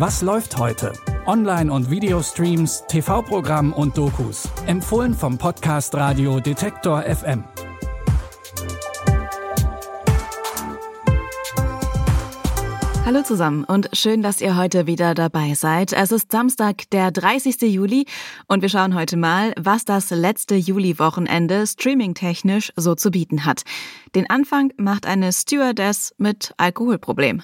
Was läuft heute? Online- und Videostreams, TV-Programm und Dokus. Empfohlen vom Podcast Radio Detektor FM. Hallo zusammen und schön, dass ihr heute wieder dabei seid. Es ist Samstag, der 30. Juli und wir schauen heute mal, was das letzte Juli-Wochenende streamingtechnisch so zu bieten hat. Den Anfang macht eine Stewardess mit Alkoholproblem.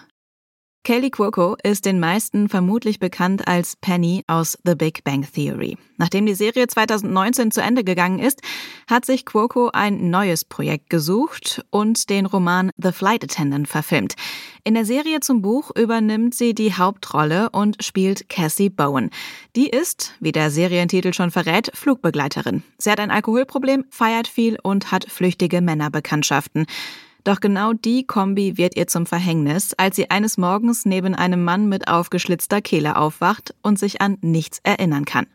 Kaylee Cuoco ist den meisten vermutlich bekannt als Penny aus The Big Bang Theory. Nachdem die Serie 2019 zu Ende gegangen ist, hat sich Cuoco ein neues Projekt gesucht und den Roman The Flight Attendant verfilmt. In der Serie zum Buch übernimmt sie die Hauptrolle und spielt Cassie Bowen. Die ist, wie der Serientitel schon verrät, Flugbegleiterin. Sie hat ein Alkoholproblem, feiert viel und hat flüchtige Männerbekanntschaften. Doch genau die Kombi wird ihr zum Verhängnis, als sie eines Morgens neben einem Mann mit aufgeschlitzter Kehle aufwacht und sich an nichts erinnern kann.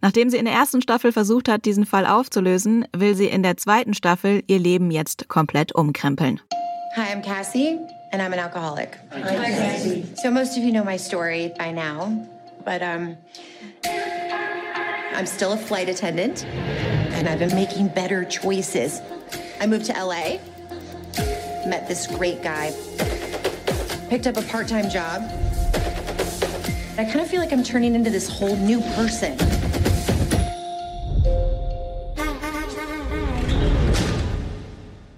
Nachdem sie in der ersten Staffel versucht hat, diesen Fall aufzulösen, will sie in der zweiten Staffel ihr Leben jetzt komplett umkrempeln. Hi, I'm Cassie, and I'm an alcoholic. Hi, Cassie. So most of you know my story by now, but um, I'm still a flight attendant, and I've been making better choices. I moved to LA. Met this great guy, picked up a part time job. I kind of feel like I'm turning into this whole new person.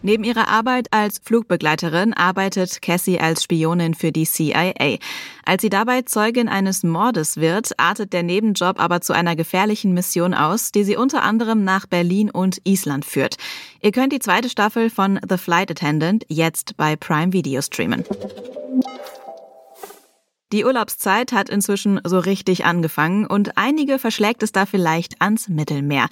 Neben ihrer Arbeit als Flugbegleiterin arbeitet Cassie als Spionin für die CIA. Als sie dabei Zeugin eines Mordes wird, artet der Nebenjob aber zu einer gefährlichen Mission aus, die sie unter anderem nach Berlin und Island führt. Ihr könnt die zweite Staffel von The Flight Attendant jetzt bei Prime Video streamen. Die Urlaubszeit hat inzwischen so richtig angefangen und einige verschlägt es da vielleicht ans Mittelmeer.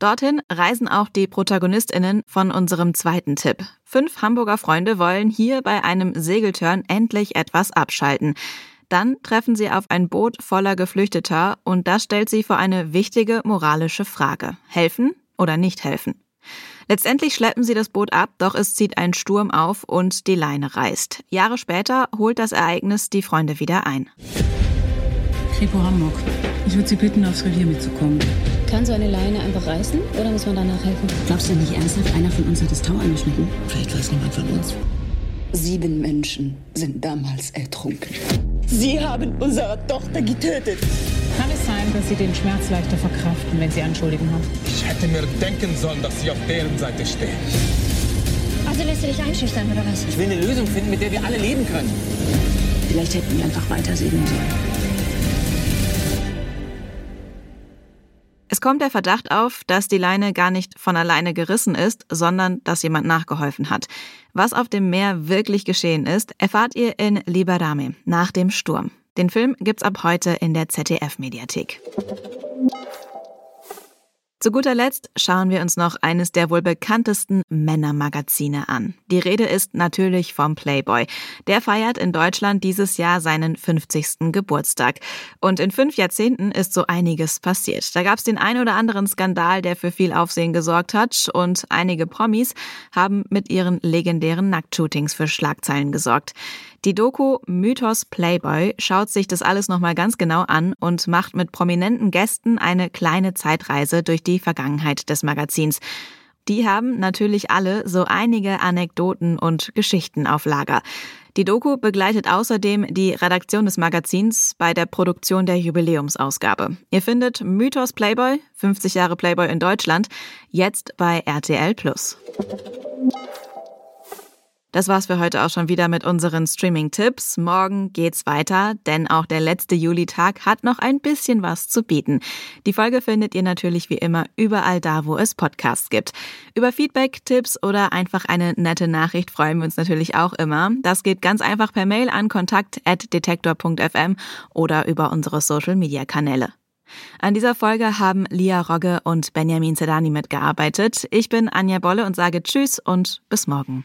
Dorthin reisen auch die Protagonistinnen von unserem zweiten Tipp. Fünf Hamburger Freunde wollen hier bei einem Segeltörn endlich etwas abschalten. Dann treffen sie auf ein Boot voller Geflüchteter und das stellt sie vor eine wichtige moralische Frage. Helfen oder nicht helfen? Letztendlich schleppen sie das Boot ab, doch es zieht ein Sturm auf und die Leine reißt. Jahre später holt das Ereignis die Freunde wieder ein. Kripo Hamburg. Ich würde Sie bitten, aufs Revier mitzukommen. Kann so eine Leine einfach reißen oder muss man danach helfen? Glaubst du nicht ernsthaft, einer von uns hat das Tau angeschnitten? Vielleicht weiß niemand von uns. Sieben Menschen sind damals ertrunken. Sie haben unsere Tochter getötet. Kann es sein, dass Sie den Schmerz leichter verkraften, wenn Sie Anschuldigen haben? Ich hätte mir denken sollen, dass Sie auf deren Seite stehen. Also lässt du dich einschüchtern, oder was? Ich will eine Lösung finden, mit der wir alle leben können. Vielleicht hätten wir einfach weiter segeln sollen. Es kommt der Verdacht auf, dass die Leine gar nicht von alleine gerissen ist, sondern dass jemand nachgeholfen hat. Was auf dem Meer wirklich geschehen ist, erfahrt ihr in Liberame nach dem Sturm. Den Film gibt's ab heute in der ZDF-Mediathek. Zu guter Letzt schauen wir uns noch eines der wohl bekanntesten Männermagazine an. Die Rede ist natürlich vom Playboy. Der feiert in Deutschland dieses Jahr seinen 50. Geburtstag. Und in fünf Jahrzehnten ist so einiges passiert. Da gab es den ein oder anderen Skandal, der für viel Aufsehen gesorgt hat. Und einige Promis haben mit ihren legendären Nacktshootings für Schlagzeilen gesorgt. Die Doku Mythos Playboy schaut sich das alles nochmal ganz genau an und macht mit prominenten Gästen eine kleine Zeitreise durch die Vergangenheit des Magazins. Die haben natürlich alle so einige Anekdoten und Geschichten auf Lager. Die Doku begleitet außerdem die Redaktion des Magazins bei der Produktion der Jubiläumsausgabe. Ihr findet Mythos Playboy, 50 Jahre Playboy in Deutschland, jetzt bei RTL Plus. Das war's für heute auch schon wieder mit unseren Streaming-Tipps. Morgen geht's weiter, denn auch der letzte Julitag hat noch ein bisschen was zu bieten. Die Folge findet ihr natürlich wie immer überall da, wo es Podcasts gibt. Über Feedback, Tipps oder einfach eine nette Nachricht freuen wir uns natürlich auch immer. Das geht ganz einfach per Mail an kontakt.detektor.fm oder über unsere Social-Media-Kanäle. An dieser Folge haben Lia Rogge und Benjamin Zedani mitgearbeitet. Ich bin Anja Bolle und sage Tschüss und bis morgen.